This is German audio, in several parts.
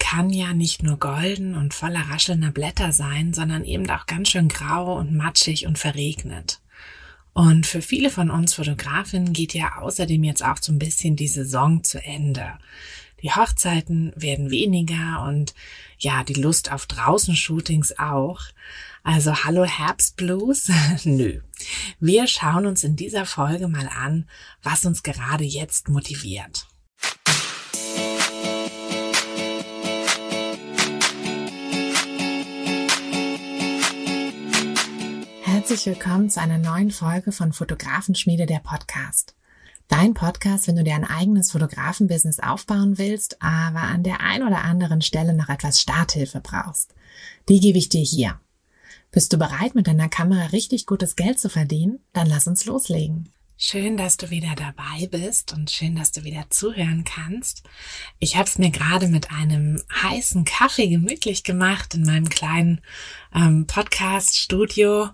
kann ja nicht nur golden und voller raschelnder Blätter sein, sondern eben auch ganz schön grau und matschig und verregnet. Und für viele von uns Fotografinnen geht ja außerdem jetzt auch so ein bisschen die Saison zu Ende. Die Hochzeiten werden weniger und ja, die Lust auf Draußen-Shootings auch. Also hallo Herbstblues? Nö. Wir schauen uns in dieser Folge mal an, was uns gerade jetzt motiviert. Herzlich willkommen zu einer neuen Folge von Fotografenschmiede der Podcast. Dein Podcast, wenn du dir ein eigenes Fotografenbusiness aufbauen willst, aber an der ein oder anderen Stelle noch etwas Starthilfe brauchst. Die gebe ich dir hier. Bist du bereit, mit deiner Kamera richtig gutes Geld zu verdienen? Dann lass uns loslegen. Schön, dass du wieder dabei bist und schön, dass du wieder zuhören kannst. Ich habe es mir gerade mit einem heißen Kaffee gemütlich gemacht in meinem kleinen ähm, Podcast-Studio,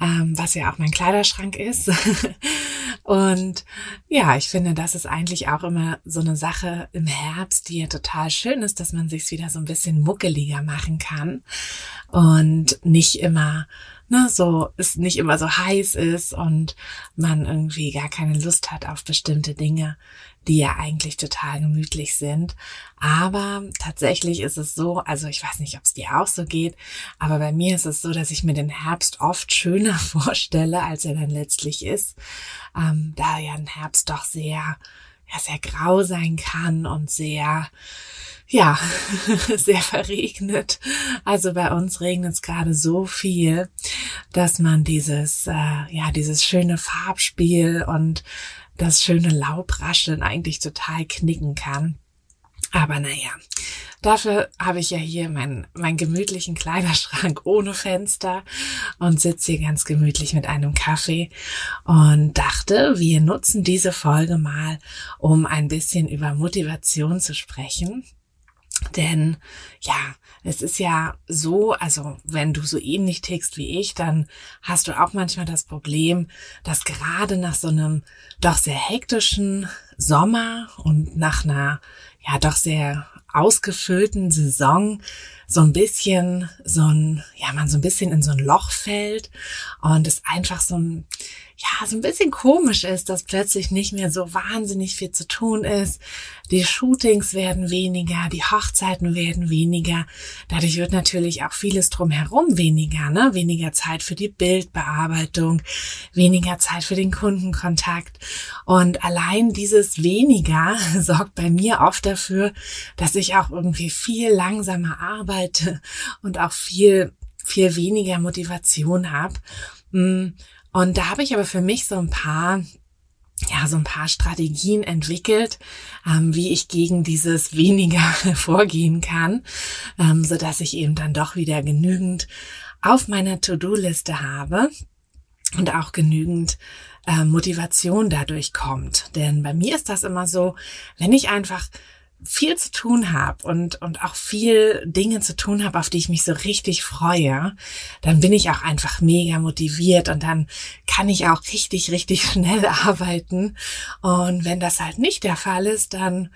ähm, was ja auch mein Kleiderschrank ist. und ja, ich finde, das ist eigentlich auch immer so eine Sache im Herbst, die ja total schön ist, dass man sich wieder so ein bisschen muckeliger machen kann und nicht immer ne, so es nicht immer so heiß ist und man irgendwie gar keine Lust hat auf bestimmte Dinge, die ja eigentlich total gemütlich sind. Aber tatsächlich ist es so, also ich weiß nicht, ob es dir auch so geht, aber bei mir ist es so, dass ich mir den Herbst oft schöner vorstelle, als er dann letztlich ist, ähm, da ja ein Herbst doch sehr, ja, sehr grau sein kann und sehr, ja, sehr verregnet. Also bei uns regnet es gerade so viel, dass man dieses, äh, ja, dieses schöne Farbspiel und das schöne Laubrascheln eigentlich total knicken kann. Aber naja, dafür habe ich ja hier meinen, meinen gemütlichen Kleiderschrank ohne Fenster und sitze hier ganz gemütlich mit einem Kaffee und dachte, wir nutzen diese Folge mal, um ein bisschen über Motivation zu sprechen. Denn ja, es ist ja so, also wenn du so ähnlich tickst wie ich, dann hast du auch manchmal das Problem, dass gerade nach so einem doch sehr hektischen Sommer und nach einer ja doch sehr ausgefüllten Saison so ein bisschen so ein, ja, man so ein bisschen in so ein Loch fällt und es einfach so ein, ja, so ein bisschen komisch ist, dass plötzlich nicht mehr so wahnsinnig viel zu tun ist. Die Shootings werden weniger, die Hochzeiten werden weniger. Dadurch wird natürlich auch vieles drumherum weniger, ne? Weniger Zeit für die Bildbearbeitung, weniger Zeit für den Kundenkontakt. Und allein dieses weniger sorgt bei mir oft dafür, dass ich auch irgendwie viel langsamer arbeite und auch viel, viel weniger Motivation habe. Mm, und da habe ich aber für mich so ein paar ja, so ein paar Strategien entwickelt, ähm, wie ich gegen dieses weniger vorgehen kann, ähm, so dass ich eben dann doch wieder genügend auf meiner To-Do-Liste habe und auch genügend äh, Motivation dadurch kommt. Denn bei mir ist das immer so, wenn ich einfach viel zu tun habe und, und auch viel Dinge zu tun habe, auf die ich mich so richtig freue, dann bin ich auch einfach mega motiviert und dann kann ich auch richtig, richtig schnell arbeiten. Und wenn das halt nicht der Fall ist, dann,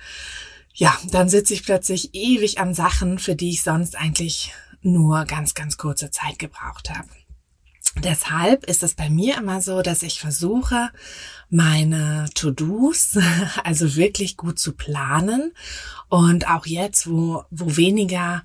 ja, dann sitze ich plötzlich ewig an Sachen, für die ich sonst eigentlich nur ganz, ganz kurze Zeit gebraucht habe. Deshalb ist es bei mir immer so, dass ich versuche, meine To-Dos also wirklich gut zu planen und auch jetzt, wo, wo weniger,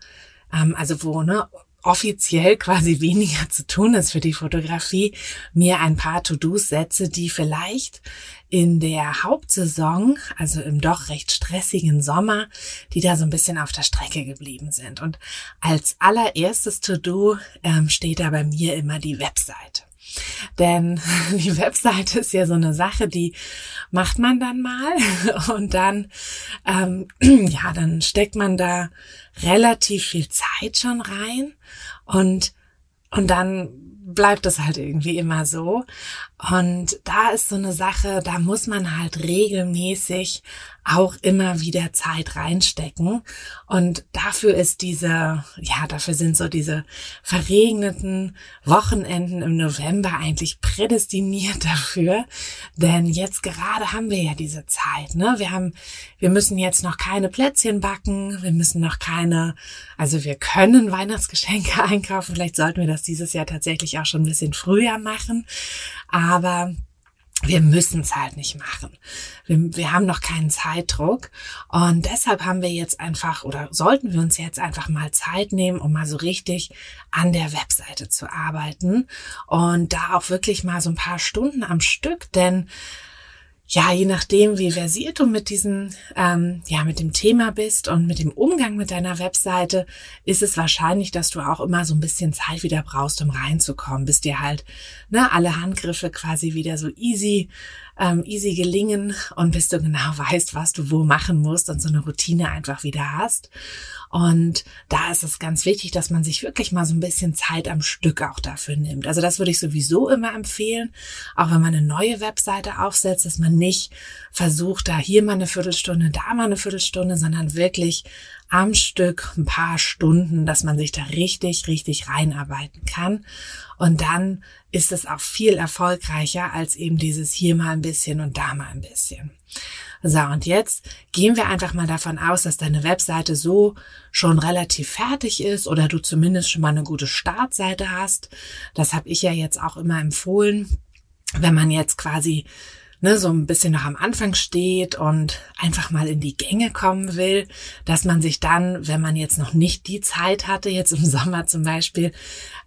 ähm, also wo ne, offiziell quasi weniger zu tun ist für die Fotografie, mir ein paar To-Dos setze, die vielleicht in der Hauptsaison, also im doch recht stressigen Sommer, die da so ein bisschen auf der Strecke geblieben sind. Und als allererstes To-Do ähm, steht da bei mir immer die Webseite. Denn die Webseite ist ja so eine Sache, die macht man dann mal und dann, ähm, ja, dann steckt man da relativ viel Zeit schon rein und, und dann bleibt es halt irgendwie immer so. Und da ist so eine Sache, da muss man halt regelmäßig auch immer wieder Zeit reinstecken. Und dafür ist diese, ja, dafür sind so diese verregneten Wochenenden im November eigentlich prädestiniert dafür. Denn jetzt gerade haben wir ja diese Zeit, ne? Wir haben, wir müssen jetzt noch keine Plätzchen backen. Wir müssen noch keine, also wir können Weihnachtsgeschenke einkaufen. Vielleicht sollten wir das dieses Jahr tatsächlich auch schon ein bisschen früher machen. Aber wir müssen es halt nicht machen. Wir, wir, haben noch keinen Zeitdruck und deshalb haben wir jetzt einfach oder sollten wir uns jetzt einfach mal Zeit nehmen, um mal so richtig an der Webseite zu arbeiten und da auch wirklich mal so ein paar Stunden am Stück, denn ja, je nachdem, wie versiert du mit diesem, ähm, ja, mit dem Thema bist und mit dem Umgang mit deiner Webseite, ist es wahrscheinlich, dass du auch immer so ein bisschen Zeit wieder brauchst, um reinzukommen, bis dir halt ne, alle Handgriffe quasi wieder so easy ähm, easy gelingen und bis du genau weißt, was du wo machen musst und so eine Routine einfach wieder hast. Und da ist es ganz wichtig, dass man sich wirklich mal so ein bisschen Zeit am Stück auch dafür nimmt. Also das würde ich sowieso immer empfehlen, auch wenn man eine neue Webseite aufsetzt, dass man nicht versucht, da hier mal eine Viertelstunde, da mal eine Viertelstunde, sondern wirklich am Stück ein paar Stunden, dass man sich da richtig, richtig reinarbeiten kann. Und dann ist es auch viel erfolgreicher als eben dieses hier mal ein bisschen und da mal ein bisschen. So, und jetzt gehen wir einfach mal davon aus, dass deine Webseite so schon relativ fertig ist oder du zumindest schon mal eine gute Startseite hast. Das habe ich ja jetzt auch immer empfohlen. Wenn man jetzt quasi ne, so ein bisschen noch am Anfang steht und einfach mal in die Gänge kommen will, dass man sich dann, wenn man jetzt noch nicht die Zeit hatte, jetzt im Sommer zum Beispiel,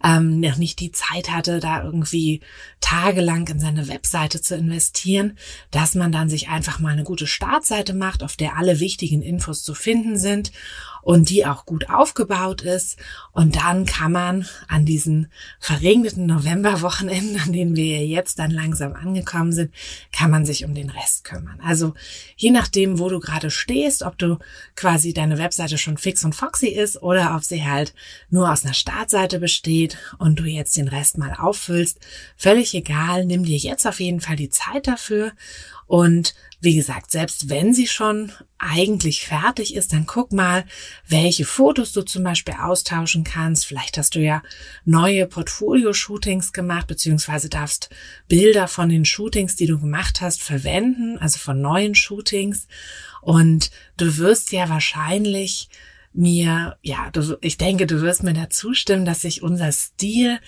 ähm, noch nicht die Zeit hatte, da irgendwie tagelang in seine Webseite zu investieren, dass man dann sich einfach mal eine gute Startseite macht, auf der alle wichtigen Infos zu finden sind und die auch gut aufgebaut ist. Und dann kann man an diesen verregneten Novemberwochenenden, an denen wir jetzt dann langsam angekommen sind, kann man sich um den Rest kümmern. Also je nachdem, wo du gerade stehst, ob du quasi deine Webseite schon fix und foxy ist oder ob sie halt nur aus einer Startseite besteht und du jetzt den Rest mal auffüllst, völlig egal. Nimm dir jetzt auf jeden Fall die Zeit dafür und wie gesagt, selbst wenn sie schon eigentlich fertig ist, dann guck mal, welche Fotos du zum Beispiel austauschen kannst. Vielleicht hast du ja neue Portfolio-Shootings gemacht, beziehungsweise darfst Bilder von den Shootings, die du gemacht hast, verwenden, also von neuen Shootings. Und du wirst ja wahrscheinlich mir, ja, du, ich denke, du wirst mir da zustimmen, dass sich unser Stil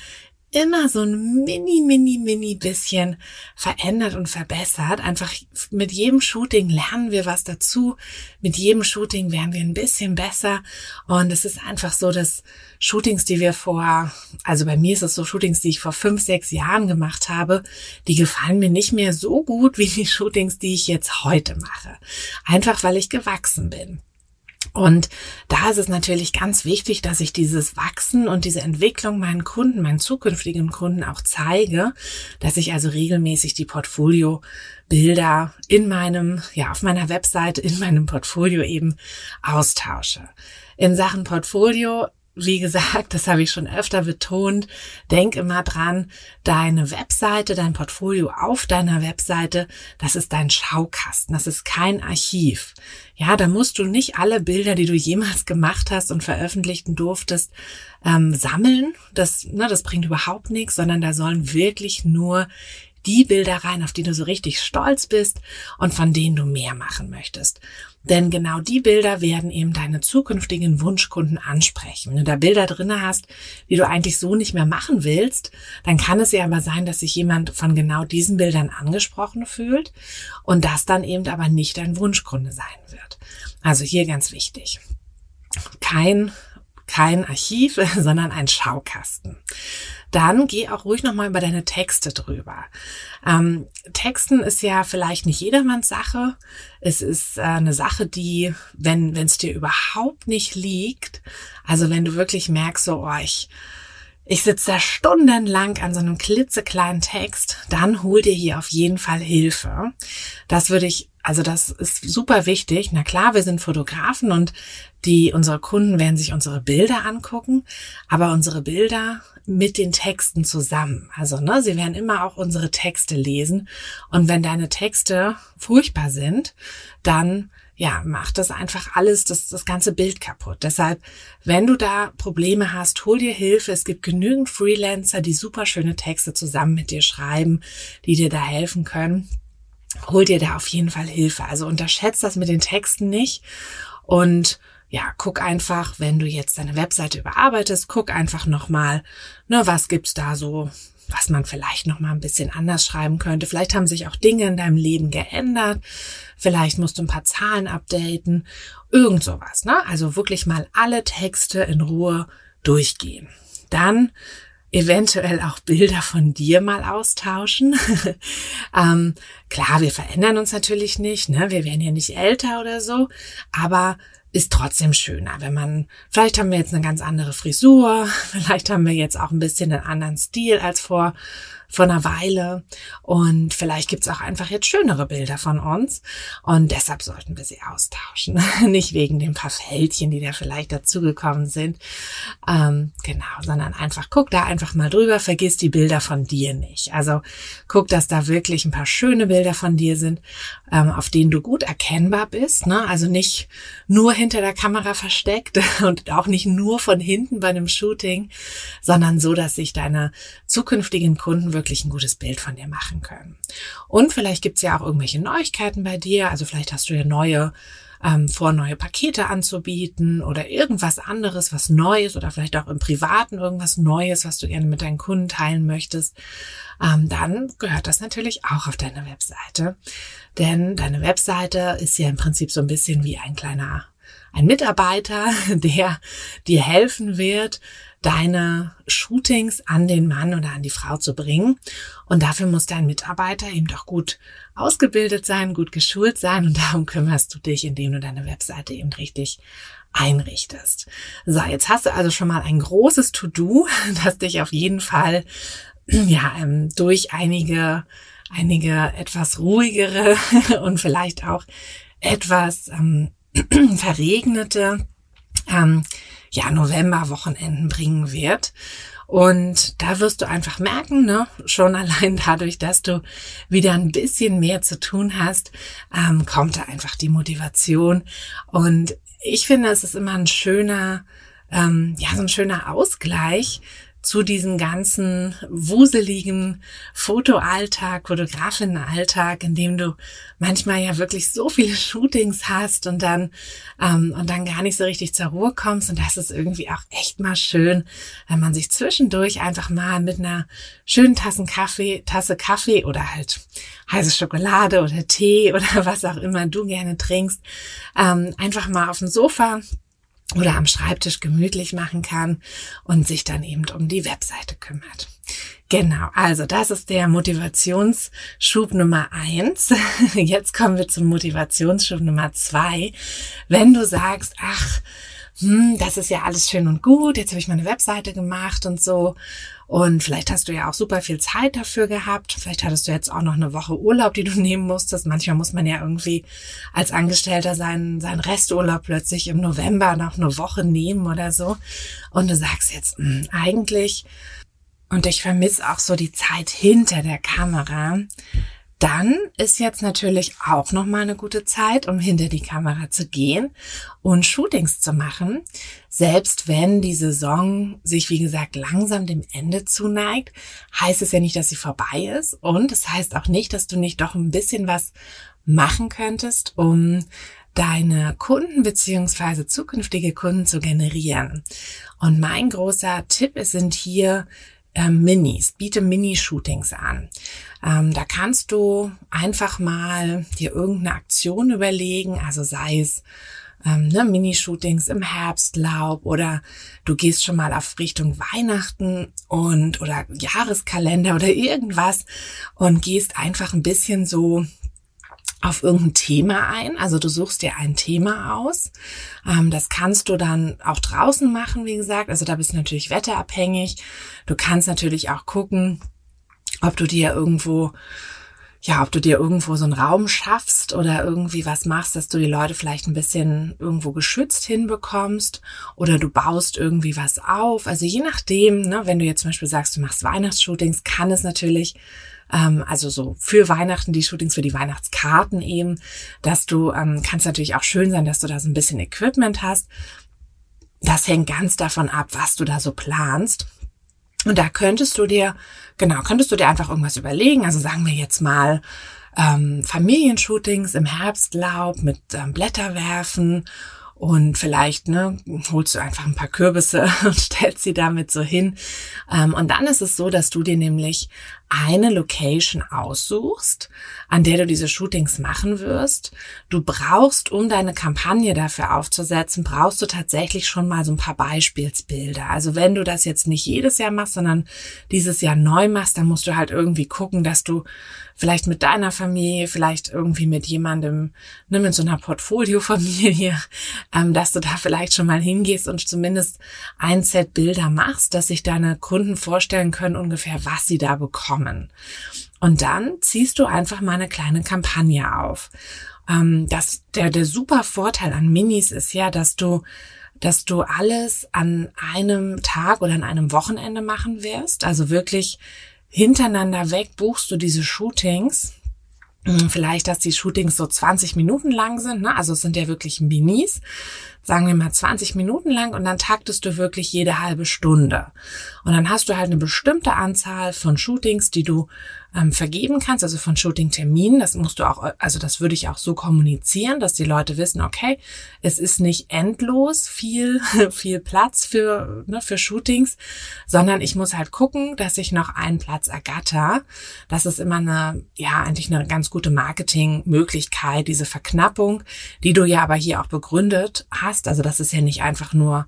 immer so ein mini, mini, mini bisschen verändert und verbessert. Einfach mit jedem Shooting lernen wir was dazu. Mit jedem Shooting werden wir ein bisschen besser. Und es ist einfach so, dass Shootings, die wir vor, also bei mir ist es so Shootings, die ich vor fünf, sechs Jahren gemacht habe, die gefallen mir nicht mehr so gut wie die Shootings, die ich jetzt heute mache. Einfach weil ich gewachsen bin. Und da ist es natürlich ganz wichtig, dass ich dieses Wachsen und diese Entwicklung meinen Kunden, meinen zukünftigen Kunden auch zeige, dass ich also regelmäßig die Portfolio-Bilder in meinem, ja, auf meiner Webseite, in meinem Portfolio eben austausche. In Sachen Portfolio wie gesagt, das habe ich schon öfter betont, denk immer dran, deine Webseite, dein Portfolio auf deiner Webseite, das ist dein Schaukasten, das ist kein Archiv. Ja, da musst du nicht alle Bilder, die du jemals gemacht hast und veröffentlichten durftest, ähm, sammeln. Das, ne, das bringt überhaupt nichts, sondern da sollen wirklich nur die Bilder rein, auf die du so richtig stolz bist und von denen du mehr machen möchtest. Denn genau die Bilder werden eben deine zukünftigen Wunschkunden ansprechen. Wenn du da Bilder drinne hast, die du eigentlich so nicht mehr machen willst, dann kann es ja aber sein, dass sich jemand von genau diesen Bildern angesprochen fühlt und das dann eben aber nicht dein Wunschkunde sein wird. Also hier ganz wichtig. Kein kein Archiv, sondern ein Schaukasten. Dann geh auch ruhig nochmal über deine Texte drüber. Ähm, Texten ist ja vielleicht nicht jedermanns Sache. Es ist äh, eine Sache, die, wenn es dir überhaupt nicht liegt, also wenn du wirklich merkst, so, oh, ich, ich sitze da stundenlang an so einem klitzekleinen Text, dann hol dir hier auf jeden Fall Hilfe. Das würde ich also das ist super wichtig. Na klar, wir sind Fotografen und die, unsere Kunden werden sich unsere Bilder angucken, aber unsere Bilder mit den Texten zusammen. Also, ne, sie werden immer auch unsere Texte lesen. Und wenn deine Texte furchtbar sind, dann ja, macht das einfach alles, das, das ganze Bild kaputt. Deshalb, wenn du da Probleme hast, hol dir Hilfe. Es gibt genügend Freelancer, die super schöne Texte zusammen mit dir schreiben, die dir da helfen können hol dir da auf jeden Fall Hilfe. Also unterschätzt das mit den Texten nicht und ja, guck einfach, wenn du jetzt deine Webseite überarbeitest, guck einfach nochmal, ne, was gibt's da so, was man vielleicht nochmal ein bisschen anders schreiben könnte. Vielleicht haben sich auch Dinge in deinem Leben geändert. Vielleicht musst du ein paar Zahlen updaten. Irgend sowas, ne? Also wirklich mal alle Texte in Ruhe durchgehen. Dann eventuell auch Bilder von dir mal austauschen. ähm, klar, wir verändern uns natürlich nicht, ne? Wir werden ja nicht älter oder so, aber ist trotzdem schöner, wenn man, vielleicht haben wir jetzt eine ganz andere Frisur, vielleicht haben wir jetzt auch ein bisschen einen anderen Stil als vor vor einer Weile. Und vielleicht gibt's auch einfach jetzt schönere Bilder von uns. Und deshalb sollten wir sie austauschen. Nicht wegen den paar Fältchen, die da vielleicht dazugekommen sind. Ähm, genau, sondern einfach guck da einfach mal drüber, vergiss die Bilder von dir nicht. Also guck, dass da wirklich ein paar schöne Bilder von dir sind, ähm, auf denen du gut erkennbar bist. Ne? Also nicht nur hinter der Kamera versteckt und auch nicht nur von hinten bei einem Shooting, sondern so, dass sich deine zukünftigen Kunden wirklich ein gutes Bild von dir machen können. Und vielleicht gibt's ja auch irgendwelche Neuigkeiten bei dir. Also vielleicht hast du ja neue ähm, vor, neue Pakete anzubieten oder irgendwas anderes, was Neues oder vielleicht auch im Privaten irgendwas Neues, was du gerne mit deinen Kunden teilen möchtest, ähm, dann gehört das natürlich auch auf deine Webseite. Denn deine Webseite ist ja im Prinzip so ein bisschen wie ein kleiner ein Mitarbeiter, der dir helfen wird, deine Shootings an den Mann oder an die Frau zu bringen. Und dafür muss dein Mitarbeiter eben doch gut ausgebildet sein, gut geschult sein und darum kümmerst du dich, indem du deine Webseite eben richtig einrichtest. So, jetzt hast du also schon mal ein großes To-Do, das dich auf jeden Fall ja ähm, durch einige einige etwas ruhigere und vielleicht auch etwas ähm, verregnete ähm, ja, November-Wochenenden bringen wird. Und da wirst du einfach merken, ne, schon allein dadurch, dass du wieder ein bisschen mehr zu tun hast, ähm, kommt da einfach die Motivation. Und ich finde, es ist immer ein schöner, ähm, ja, so ein schöner Ausgleich zu diesem ganzen wuseligen Fotoalltag, Fotografinnenalltag, in dem du manchmal ja wirklich so viele Shootings hast und dann ähm, und dann gar nicht so richtig zur Ruhe kommst. Und das ist irgendwie auch echt mal schön, wenn man sich zwischendurch einfach mal mit einer schönen Tassen Kaffee, Tasse Kaffee oder halt heiße Schokolade oder Tee oder was auch immer du gerne trinkst, ähm, einfach mal auf dem Sofa oder am Schreibtisch gemütlich machen kann und sich dann eben um die Webseite kümmert. Genau, also das ist der Motivationsschub Nummer eins. Jetzt kommen wir zum Motivationsschub Nummer zwei. Wenn du sagst, ach, hm, das ist ja alles schön und gut, jetzt habe ich meine Webseite gemacht und so. Und vielleicht hast du ja auch super viel Zeit dafür gehabt. Vielleicht hattest du jetzt auch noch eine Woche Urlaub, die du nehmen musstest. Manchmal muss man ja irgendwie als Angestellter seinen, seinen Resturlaub plötzlich im November noch eine Woche nehmen oder so. Und du sagst jetzt, hm, eigentlich, und ich vermisse auch so die Zeit hinter der Kamera dann ist jetzt natürlich auch noch mal eine gute Zeit, um hinter die Kamera zu gehen und Shootings zu machen. Selbst wenn die Saison sich, wie gesagt, langsam dem Ende zuneigt, heißt es ja nicht, dass sie vorbei ist. Und es das heißt auch nicht, dass du nicht doch ein bisschen was machen könntest, um deine Kunden beziehungsweise zukünftige Kunden zu generieren. Und mein großer Tipp sind hier äh, Minis, biete Mini-Shootings an. Ähm, da kannst du einfach mal dir irgendeine Aktion überlegen, also sei es ähm, ne, Minishootings im Herbstlaub oder du gehst schon mal auf Richtung Weihnachten und oder Jahreskalender oder irgendwas und gehst einfach ein bisschen so auf irgendein Thema ein. Also du suchst dir ein Thema aus. Ähm, das kannst du dann auch draußen machen, wie gesagt. Also da bist du natürlich wetterabhängig. Du kannst natürlich auch gucken, ob du dir irgendwo ja, ob du dir irgendwo so einen Raum schaffst oder irgendwie was machst, dass du die Leute vielleicht ein bisschen irgendwo geschützt hinbekommst oder du baust irgendwie was auf. Also je nachdem, ne, wenn du jetzt zum Beispiel sagst, du machst Weihnachtsshootings, kann es natürlich ähm, also so für Weihnachten, die Shootings für die Weihnachtskarten eben, dass du, ähm, kannst natürlich auch schön sein, dass du da so ein bisschen Equipment hast. Das hängt ganz davon ab, was du da so planst. Und da könntest du dir, genau, könntest du dir einfach irgendwas überlegen. Also sagen wir jetzt mal ähm, Familienshootings im Herbstlaub mit ähm, Blätterwerfen und vielleicht ne, holst du einfach ein paar Kürbisse und stellst sie damit so hin. Ähm, und dann ist es so, dass du dir nämlich eine Location aussuchst, an der du diese Shootings machen wirst. Du brauchst, um deine Kampagne dafür aufzusetzen, brauchst du tatsächlich schon mal so ein paar Beispielsbilder. Also wenn du das jetzt nicht jedes Jahr machst, sondern dieses Jahr neu machst, dann musst du halt irgendwie gucken, dass du vielleicht mit deiner Familie, vielleicht irgendwie mit jemandem, ne, mit so einer Portfoliofamilie, ähm, dass du da vielleicht schon mal hingehst und zumindest ein Set Bilder machst, dass sich deine Kunden vorstellen können ungefähr, was sie da bekommen kommen. Und dann ziehst du einfach mal eine kleine Kampagne auf. Ähm, das, der, der super Vorteil an Minis ist ja, dass du dass du alles an einem Tag oder an einem Wochenende machen wirst. Also wirklich hintereinander weg buchst du diese Shootings. Vielleicht, dass die Shootings so 20 Minuten lang sind. Ne? Also es sind ja wirklich Minis sagen wir mal 20 Minuten lang und dann taktest du wirklich jede halbe Stunde. Und dann hast du halt eine bestimmte Anzahl von Shootings, die du ähm, vergeben kannst, also von Shooting-Terminen. Das musst du auch, also das würde ich auch so kommunizieren, dass die Leute wissen, okay, es ist nicht endlos viel, viel Platz für, ne, für Shootings, sondern ich muss halt gucken, dass ich noch einen Platz ergatter. Das ist immer eine, ja, eigentlich eine ganz gute Marketingmöglichkeit, diese Verknappung, die du ja aber hier auch begründet hast. Also das ist ja nicht einfach nur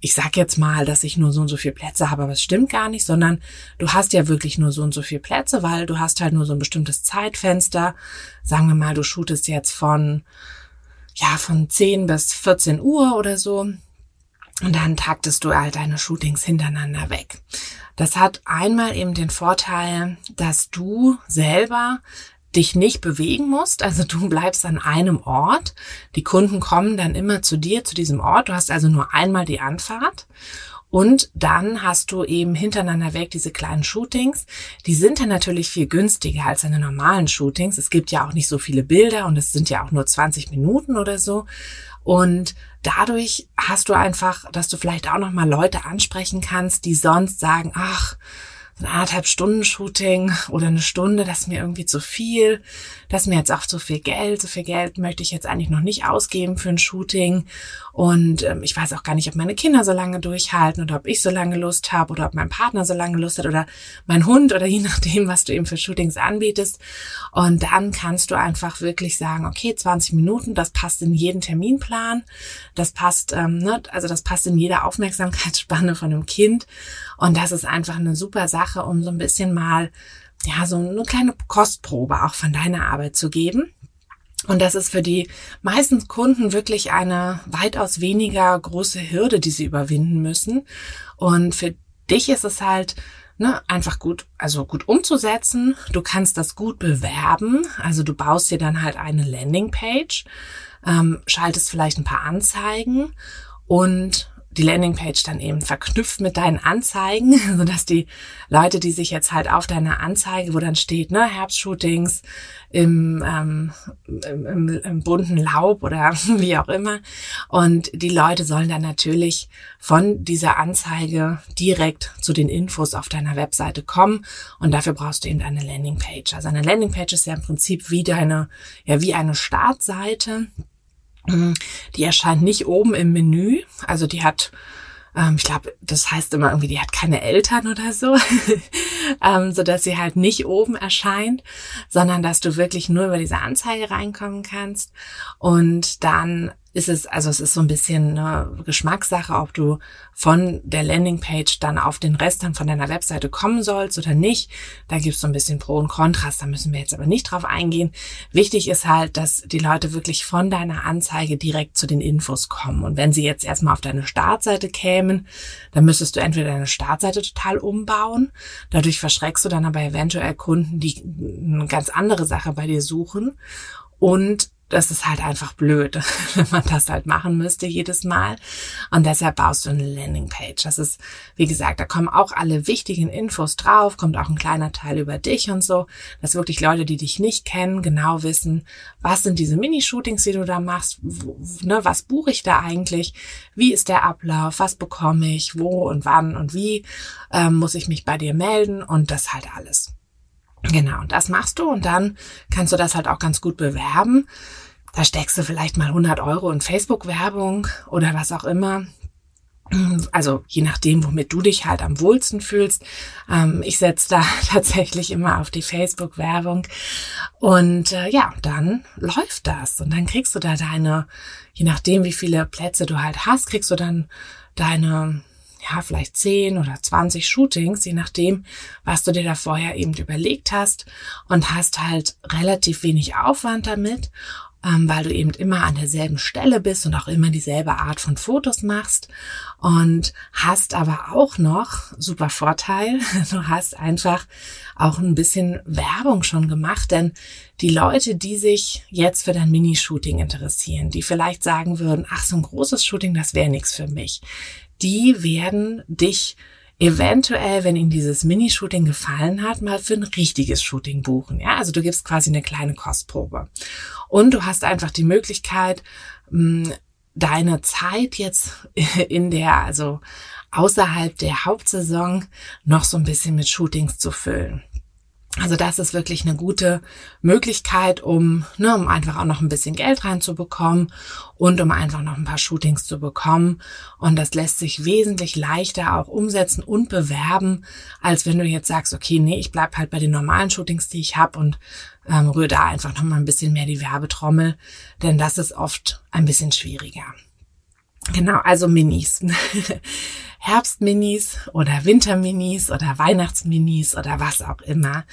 ich sag jetzt mal, dass ich nur so und so viele Plätze habe, aber es stimmt gar nicht, sondern du hast ja wirklich nur so und so viele Plätze, weil du hast halt nur so ein bestimmtes Zeitfenster. Sagen wir mal, du shootest jetzt von, ja, von 10 bis 14 Uhr oder so. Und dann taktest du halt deine Shootings hintereinander weg. Das hat einmal eben den Vorteil, dass du selber dich nicht bewegen musst. Also du bleibst an einem Ort. Die Kunden kommen dann immer zu dir, zu diesem Ort. Du hast also nur einmal die Anfahrt. Und dann hast du eben hintereinander weg diese kleinen Shootings. Die sind dann natürlich viel günstiger als deine normalen Shootings. Es gibt ja auch nicht so viele Bilder und es sind ja auch nur 20 Minuten oder so. Und dadurch hast du einfach, dass du vielleicht auch noch mal Leute ansprechen kannst, die sonst sagen, ach, ein anderthalb Stunden Shooting oder eine Stunde, das ist mir irgendwie zu viel, das ist mir jetzt auch zu viel Geld, so viel Geld möchte ich jetzt eigentlich noch nicht ausgeben für ein Shooting und ähm, ich weiß auch gar nicht, ob meine Kinder so lange durchhalten oder ob ich so lange Lust habe oder ob mein Partner so lange Lust hat oder mein Hund oder je nachdem, was du eben für Shootings anbietest. Und dann kannst du einfach wirklich sagen, okay, 20 Minuten, das passt in jeden Terminplan, das passt, ähm, ne, also das passt in jeder Aufmerksamkeitsspanne von einem Kind. Und das ist einfach eine super Sache, um so ein bisschen mal, ja, so eine kleine Kostprobe auch von deiner Arbeit zu geben. Und das ist für die meisten Kunden wirklich eine weitaus weniger große Hürde, die sie überwinden müssen. Und für dich ist es halt ne, einfach gut, also gut umzusetzen. Du kannst das gut bewerben. Also du baust dir dann halt eine Landingpage, ähm, schaltest vielleicht ein paar Anzeigen und die Landingpage dann eben verknüpft mit deinen Anzeigen, sodass die Leute, die sich jetzt halt auf deiner Anzeige, wo dann steht, ne, Herbstshootings im, ähm, im, im, im bunten Laub oder wie auch immer, und die Leute sollen dann natürlich von dieser Anzeige direkt zu den Infos auf deiner Webseite kommen. Und dafür brauchst du eben eine Landingpage. Also eine Landingpage ist ja im Prinzip wie deine, ja, wie eine Startseite, die erscheint nicht oben im Menü. Also die hat, ähm, ich glaube, das heißt immer irgendwie, die hat keine Eltern oder so. ähm, so dass sie halt nicht oben erscheint, sondern dass du wirklich nur über diese Anzeige reinkommen kannst und dann ist es, also es ist so ein bisschen eine Geschmackssache, ob du von der Landingpage dann auf den Rest dann von deiner Webseite kommen sollst oder nicht. Da gibt es so ein bisschen Pro und Kontras, da müssen wir jetzt aber nicht drauf eingehen. Wichtig ist halt, dass die Leute wirklich von deiner Anzeige direkt zu den Infos kommen. Und wenn sie jetzt erstmal auf deine Startseite kämen, dann müsstest du entweder deine Startseite total umbauen. Dadurch verschreckst du dann aber eventuell Kunden, die eine ganz andere Sache bei dir suchen. Und das ist halt einfach blöd, wenn man das halt machen müsste jedes Mal. Und deshalb baust du eine Landingpage. Das ist, wie gesagt, da kommen auch alle wichtigen Infos drauf, kommt auch ein kleiner Teil über dich und so, dass wirklich Leute, die dich nicht kennen, genau wissen, was sind diese Minishootings, die du da machst, wo, ne, was buche ich da eigentlich, wie ist der Ablauf, was bekomme ich, wo und wann und wie ähm, muss ich mich bei dir melden und das halt alles. Genau, und das machst du und dann kannst du das halt auch ganz gut bewerben. Da steckst du vielleicht mal 100 Euro in Facebook-Werbung oder was auch immer. Also je nachdem, womit du dich halt am wohlsten fühlst. Ähm, ich setze da tatsächlich immer auf die Facebook-Werbung. Und äh, ja, dann läuft das. Und dann kriegst du da deine, je nachdem, wie viele Plätze du halt hast, kriegst du dann deine ja, vielleicht 10 oder 20 Shootings, je nachdem, was du dir da vorher eben überlegt hast. Und hast halt relativ wenig Aufwand damit, ähm, weil du eben immer an derselben Stelle bist und auch immer dieselbe Art von Fotos machst. Und hast aber auch noch, super Vorteil, du hast einfach auch ein bisschen Werbung schon gemacht, denn die Leute, die sich jetzt für dein Minishooting interessieren, die vielleicht sagen würden, ach, so ein großes Shooting, das wäre nichts für mich, die werden dich eventuell, wenn ihnen dieses Minishooting gefallen hat, mal für ein richtiges Shooting buchen. Ja, also du gibst quasi eine kleine Kostprobe. Und du hast einfach die Möglichkeit, hm, deine Zeit jetzt in der, also außerhalb der Hauptsaison noch so ein bisschen mit Shootings zu füllen. Also das ist wirklich eine gute Möglichkeit, um, ne, um einfach auch noch ein bisschen Geld reinzubekommen und um einfach noch ein paar Shootings zu bekommen. Und das lässt sich wesentlich leichter auch umsetzen und bewerben, als wenn du jetzt sagst, okay, nee, ich bleib halt bei den normalen Shootings, die ich habe und ähm, rühre da einfach noch mal ein bisschen mehr die Werbetrommel, denn das ist oft ein bisschen schwieriger. Genau, also Minis. Herbstminis oder Winterminis oder Weihnachtsminis oder was auch immer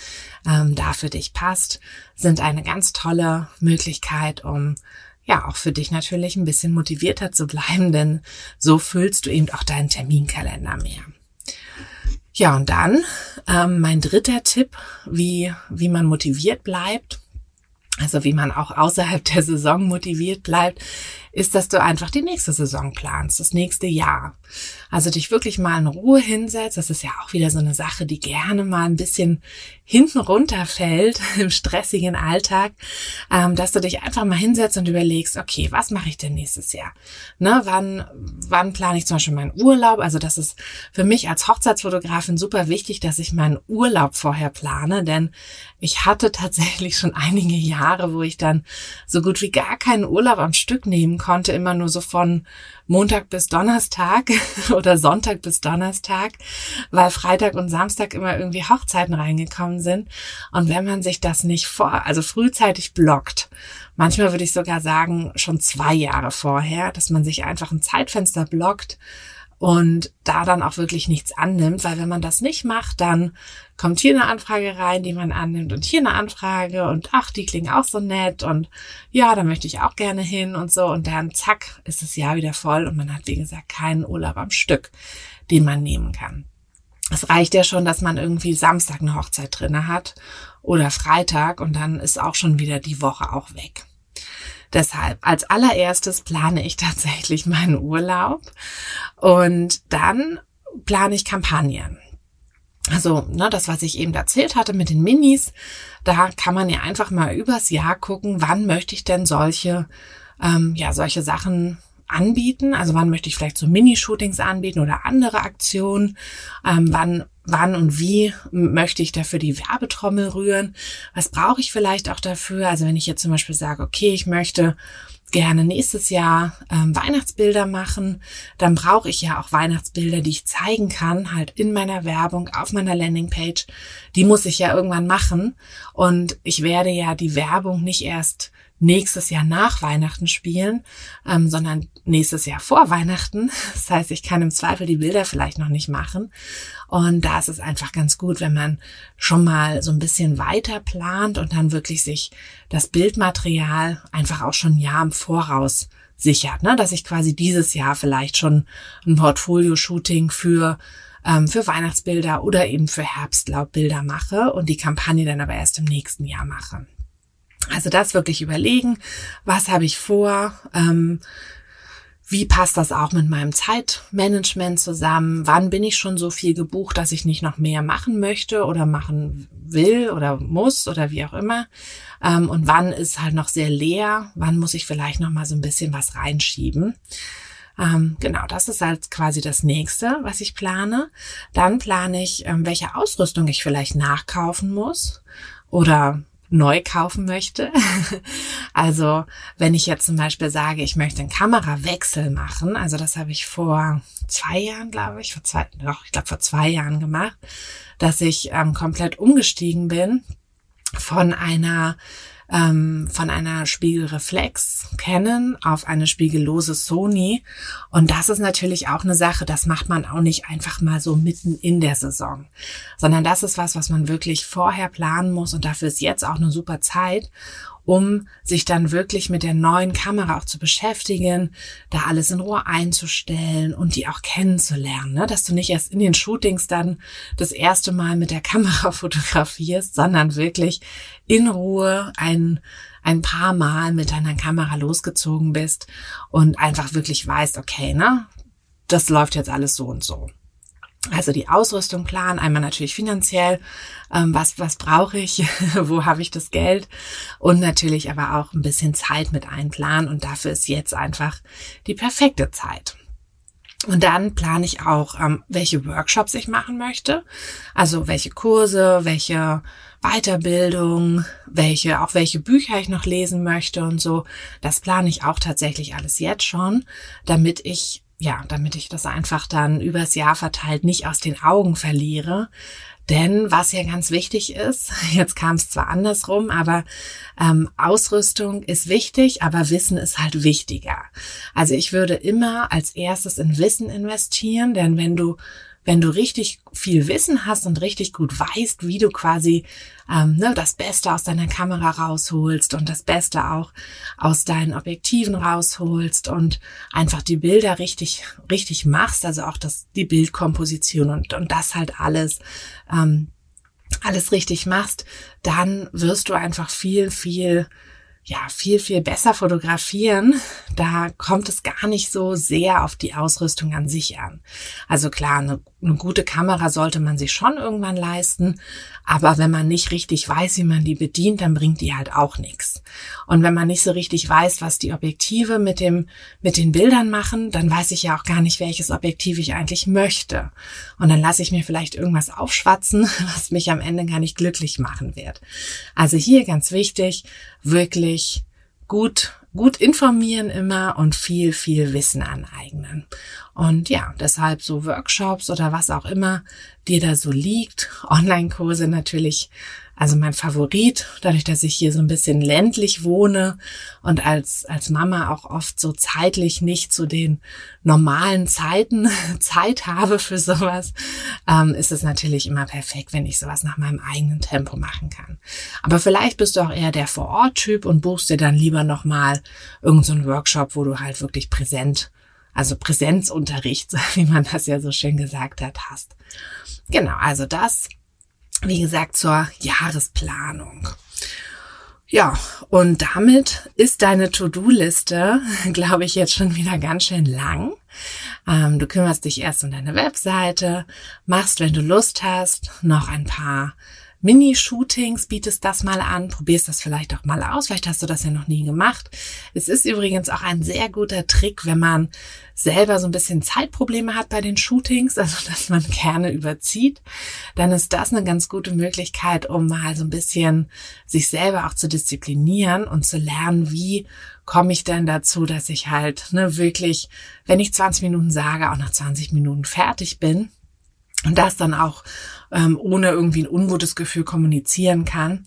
ähm, da für dich passt, sind eine ganz tolle Möglichkeit, um ja auch für dich natürlich ein bisschen motivierter zu bleiben, denn so füllst du eben auch deinen Terminkalender mehr. Ja, und dann ähm, mein dritter Tipp, wie, wie man motiviert bleibt, also wie man auch außerhalb der Saison motiviert bleibt, ist, dass du einfach die nächste Saison planst, das nächste Jahr. Also dich wirklich mal in Ruhe hinsetzt. Das ist ja auch wieder so eine Sache, die gerne mal ein bisschen hinten runterfällt im stressigen Alltag, ähm, dass du dich einfach mal hinsetzt und überlegst, okay, was mache ich denn nächstes Jahr? Ne, wann, wann plane ich zum Beispiel meinen Urlaub? Also das ist für mich als Hochzeitsfotografin super wichtig, dass ich meinen Urlaub vorher plane, denn ich hatte tatsächlich schon einige Jahre, wo ich dann so gut wie gar keinen Urlaub am Stück nehmen konnte, immer nur so von Montag bis Donnerstag oder Sonntag bis Donnerstag, weil Freitag und Samstag immer irgendwie Hochzeiten reingekommen sind. Und wenn man sich das nicht vor, also frühzeitig blockt, manchmal würde ich sogar sagen, schon zwei Jahre vorher, dass man sich einfach ein Zeitfenster blockt, und da dann auch wirklich nichts annimmt, weil wenn man das nicht macht, dann kommt hier eine Anfrage rein, die man annimmt und hier eine Anfrage und ach, die klingen auch so nett und ja, da möchte ich auch gerne hin und so und dann zack, ist das Jahr wieder voll und man hat, wie gesagt, keinen Urlaub am Stück, den man nehmen kann. Es reicht ja schon, dass man irgendwie Samstag eine Hochzeit drinne hat oder Freitag und dann ist auch schon wieder die Woche auch weg. Deshalb, als allererstes plane ich tatsächlich meinen Urlaub und dann plane ich Kampagnen. Also, ne, das, was ich eben erzählt hatte mit den Minis, da kann man ja einfach mal übers Jahr gucken, wann möchte ich denn solche, ähm, ja, solche Sachen anbieten? Also wann möchte ich vielleicht so Minishootings anbieten oder andere Aktionen? Ähm, wann, wann und wie möchte ich dafür die Werbetrommel rühren? Was brauche ich vielleicht auch dafür? Also wenn ich jetzt zum Beispiel sage, okay, ich möchte gerne nächstes Jahr ähm, Weihnachtsbilder machen, dann brauche ich ja auch Weihnachtsbilder, die ich zeigen kann, halt in meiner Werbung, auf meiner Landingpage. Die muss ich ja irgendwann machen. Und ich werde ja die Werbung nicht erst nächstes Jahr nach Weihnachten spielen, ähm, sondern nächstes Jahr vor Weihnachten. Das heißt, ich kann im Zweifel die Bilder vielleicht noch nicht machen. Und da ist es einfach ganz gut, wenn man schon mal so ein bisschen weiter plant und dann wirklich sich das Bildmaterial einfach auch schon ein Jahr im Voraus sichert, ne? dass ich quasi dieses Jahr vielleicht schon ein Portfolio-Shooting für ähm, für Weihnachtsbilder oder eben für Herbstlaubbilder mache und die Kampagne dann aber erst im nächsten Jahr mache. Also das wirklich überlegen, was habe ich vor, ähm, wie passt das auch mit meinem Zeitmanagement zusammen? Wann bin ich schon so viel gebucht, dass ich nicht noch mehr machen möchte oder machen will oder muss oder wie auch immer? Ähm, und wann ist halt noch sehr leer? Wann muss ich vielleicht noch mal so ein bisschen was reinschieben? Ähm, genau, das ist halt quasi das nächste, was ich plane. Dann plane ich, ähm, welche Ausrüstung ich vielleicht nachkaufen muss oder neu kaufen möchte. also wenn ich jetzt zum Beispiel sage, ich möchte einen Kamerawechsel machen, also das habe ich vor zwei Jahren, glaube ich, vor zwei, doch, ich glaube vor zwei Jahren gemacht, dass ich ähm, komplett umgestiegen bin von einer ähm, von einer Spiegelreflex Canon auf eine spiegellose Sony. Und das ist natürlich auch eine Sache, das macht man auch nicht einfach mal so mitten in der Saison, sondern das ist was, was man wirklich vorher planen muss und dafür ist jetzt auch eine super Zeit um sich dann wirklich mit der neuen Kamera auch zu beschäftigen, da alles in Ruhe einzustellen und die auch kennenzulernen, ne? dass du nicht erst in den Shootings dann das erste Mal mit der Kamera fotografierst, sondern wirklich in Ruhe ein ein paar Mal mit deiner Kamera losgezogen bist und einfach wirklich weißt, okay, ne, das läuft jetzt alles so und so. Also die Ausrüstung planen, einmal natürlich finanziell, ähm, was, was brauche ich, wo habe ich das Geld und natürlich aber auch ein bisschen Zeit mit einplanen und dafür ist jetzt einfach die perfekte Zeit. Und dann plane ich auch, ähm, welche Workshops ich machen möchte, also welche Kurse, welche Weiterbildung, welche, auch welche Bücher ich noch lesen möchte und so. Das plane ich auch tatsächlich alles jetzt schon, damit ich ja, damit ich das einfach dann übers Jahr verteilt nicht aus den Augen verliere. Denn was ja ganz wichtig ist, jetzt kam es zwar andersrum, aber ähm, Ausrüstung ist wichtig, aber Wissen ist halt wichtiger. Also ich würde immer als erstes in Wissen investieren, denn wenn du wenn du richtig viel Wissen hast und richtig gut weißt, wie du quasi ähm, ne, das Beste aus deiner Kamera rausholst und das Beste auch aus deinen Objektiven rausholst und einfach die Bilder richtig richtig machst, also auch das die Bildkomposition und und das halt alles ähm, alles richtig machst, dann wirst du einfach viel viel ja, viel, viel besser fotografieren. Da kommt es gar nicht so sehr auf die Ausrüstung an sich an. Also klar, eine, eine, gute Kamera sollte man sich schon irgendwann leisten, aber wenn man nicht richtig weiß, wie man die bedient, dann bringt die halt auch nichts. Und wenn man nicht so richtig weiß, was die Objektive mit dem, mit den Bildern machen, dann weiß ich ja auch gar nicht, welches Objektiv ich eigentlich möchte. Und dann lasse ich mir vielleicht irgendwas aufschwatzen, was mich am Ende gar nicht glücklich machen wird. Also hier ganz wichtig, wirklich gut, gut informieren immer und viel, viel Wissen aneignen. Und ja, deshalb so Workshops oder was auch immer dir da so liegt. Online-Kurse natürlich also mein Favorit, dadurch, dass ich hier so ein bisschen ländlich wohne und als, als Mama auch oft so zeitlich nicht zu den normalen Zeiten Zeit habe für sowas, ähm, ist es natürlich immer perfekt, wenn ich sowas nach meinem eigenen Tempo machen kann. Aber vielleicht bist du auch eher der Vor-Ort-Typ und buchst dir dann lieber nochmal irgendeinen so Workshop, wo du halt wirklich präsent also Präsenzunterricht, wie man das ja so schön gesagt hat, hast. Genau, also das wie gesagt, zur Jahresplanung. Ja, und damit ist deine To-Do-Liste, glaube ich, jetzt schon wieder ganz schön lang. Ähm, du kümmerst dich erst um deine Webseite, machst, wenn du Lust hast, noch ein paar Mini-Shootings, bietest das mal an, probierst das vielleicht auch mal aus, vielleicht hast du das ja noch nie gemacht. Es ist übrigens auch ein sehr guter Trick, wenn man selber so ein bisschen Zeitprobleme hat bei den Shootings, also dass man gerne überzieht, dann ist das eine ganz gute Möglichkeit, um mal so ein bisschen sich selber auch zu disziplinieren und zu lernen, wie komme ich denn dazu, dass ich halt ne, wirklich, wenn ich 20 Minuten sage, auch nach 20 Minuten fertig bin und das dann auch ähm, ohne irgendwie ein ungutes Gefühl kommunizieren kann.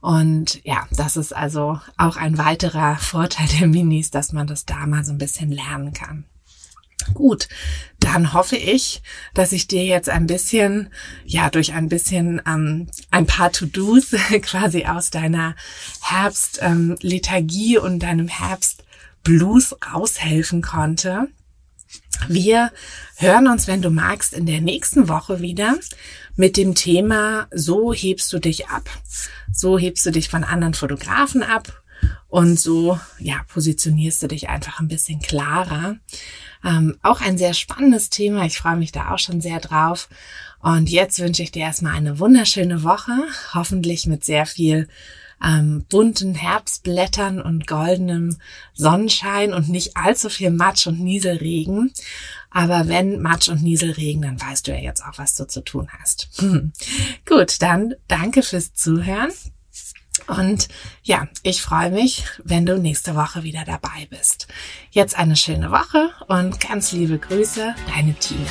Und ja, das ist also auch ein weiterer Vorteil der Minis, dass man das da mal so ein bisschen lernen kann. Gut, dann hoffe ich, dass ich dir jetzt ein bisschen, ja, durch ein bisschen ähm, ein paar To-Dos quasi aus deiner Herbst-Lethargie ähm, und deinem Herbst-Blues raushelfen konnte. Wir hören uns, wenn du magst, in der nächsten Woche wieder mit dem Thema So hebst du dich ab. So hebst du dich von anderen Fotografen ab und so, ja, positionierst du dich einfach ein bisschen klarer. Ähm, auch ein sehr spannendes Thema. Ich freue mich da auch schon sehr drauf. Und jetzt wünsche ich dir erstmal eine wunderschöne Woche, hoffentlich mit sehr viel ähm, bunten Herbstblättern und goldenem Sonnenschein und nicht allzu viel Matsch und Nieselregen. Aber wenn Matsch und Nieselregen, dann weißt du ja jetzt auch, was du zu tun hast. Gut, dann danke fürs Zuhören. Und ja, ich freue mich, wenn du nächste Woche wieder dabei bist. Jetzt eine schöne Woche und ganz liebe Grüße, deine Tina.